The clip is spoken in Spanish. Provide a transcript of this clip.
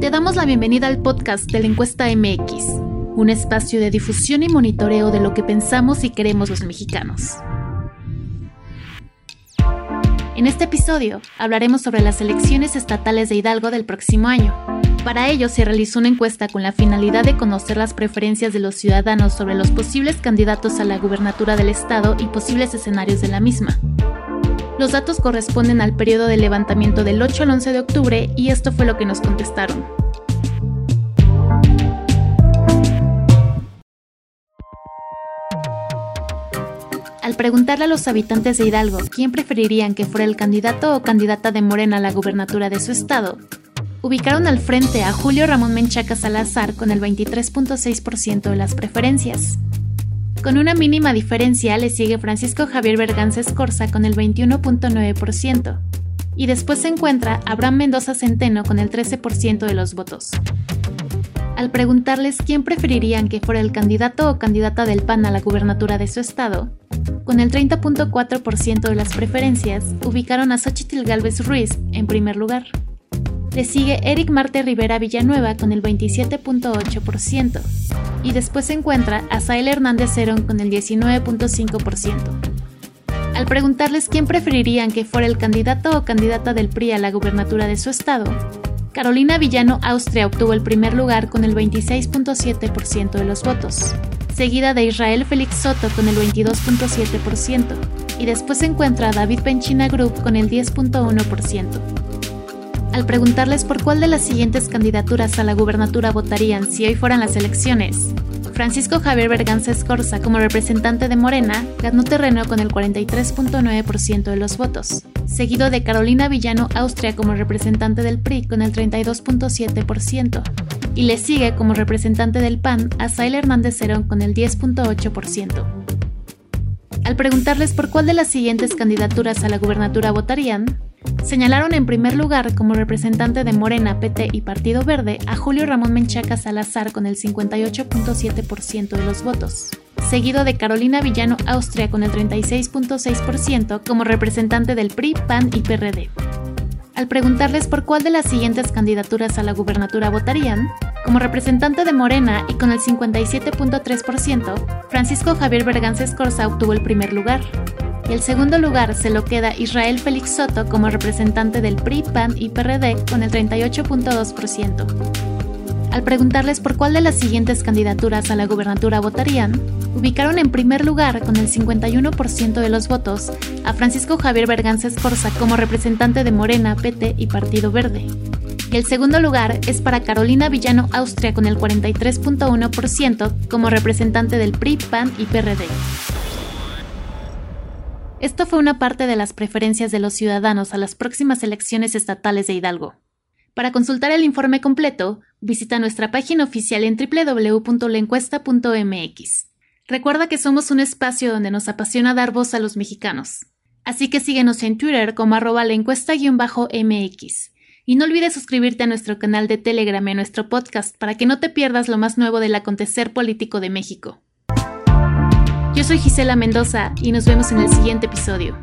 Te damos la bienvenida al podcast de la encuesta MX, un espacio de difusión y monitoreo de lo que pensamos y queremos los mexicanos. En este episodio hablaremos sobre las elecciones estatales de Hidalgo del próximo año. Para ello se realizó una encuesta con la finalidad de conocer las preferencias de los ciudadanos sobre los posibles candidatos a la gubernatura del estado y posibles escenarios de la misma. Los datos corresponden al periodo de levantamiento del 8 al 11 de octubre y esto fue lo que nos contestaron. Al preguntarle a los habitantes de Hidalgo quién preferirían que fuera el candidato o candidata de Morena a la gubernatura de su estado, ubicaron al frente a Julio Ramón Menchaca Salazar con el 23.6% de las preferencias. Con una mínima diferencia le sigue Francisco Javier Berganza Escorza con el 21.9%, y después se encuentra Abraham Mendoza Centeno con el 13% de los votos. Al preguntarles quién preferirían que fuera el candidato o candidata del PAN a la gubernatura de su estado, con el 30.4% de las preferencias, ubicaron a Xochitl Galvez Ruiz en primer lugar. Le sigue Eric Marte Rivera Villanueva con el 27.8% y después se encuentra a Sael Hernández Cerón con el 19.5%. Al preguntarles quién preferirían que fuera el candidato o candidata del PRI a la gubernatura de su estado, Carolina Villano Austria obtuvo el primer lugar con el 26.7% de los votos, seguida de Israel Félix Soto con el 22.7%, y después se encuentra David Benchina Group con el 10.1%. Al preguntarles por cuál de las siguientes candidaturas a la gubernatura votarían si hoy fueran las elecciones, Francisco Javier Berganza Escorza, como representante de Morena, ganó terreno con el 43.9% de los votos, seguido de Carolina Villano Austria como representante del PRI con el 32.7%, y le sigue como representante del PAN a Sail Hernández Cerón con el 10.8%. Al preguntarles por cuál de las siguientes candidaturas a la gubernatura votarían, Señalaron en primer lugar como representante de Morena, PT y Partido Verde a Julio Ramón Menchaca Salazar con el 58.7% de los votos, seguido de Carolina Villano Austria con el 36.6% como representante del PRI, PAN y PRD. Al preguntarles por cuál de las siguientes candidaturas a la gubernatura votarían, como representante de Morena y con el 57.3%, Francisco Javier Berganza Escorza obtuvo el primer lugar, y el segundo lugar se lo queda Israel Félix Soto como representante del PRI, PAN y PRD con el 38.2%. Al preguntarles por cuál de las siguientes candidaturas a la gubernatura votarían, ubicaron en primer lugar con el 51% de los votos a Francisco Javier Berganza Escorza como representante de Morena, PT y Partido Verde. El segundo lugar es para Carolina Villano Austria con el 43.1% como representante del PRI, PAN y PRD. Esto fue una parte de las preferencias de los ciudadanos a las próximas elecciones estatales de Hidalgo. Para consultar el informe completo, visita nuestra página oficial en www.lencuesta.mx. Recuerda que somos un espacio donde nos apasiona dar voz a los mexicanos. Así que síguenos en Twitter como arroba la encuesta-mx. Y no olvides suscribirte a nuestro canal de Telegram y a nuestro podcast para que no te pierdas lo más nuevo del acontecer político de México. Yo soy Gisela Mendoza y nos vemos en el siguiente episodio.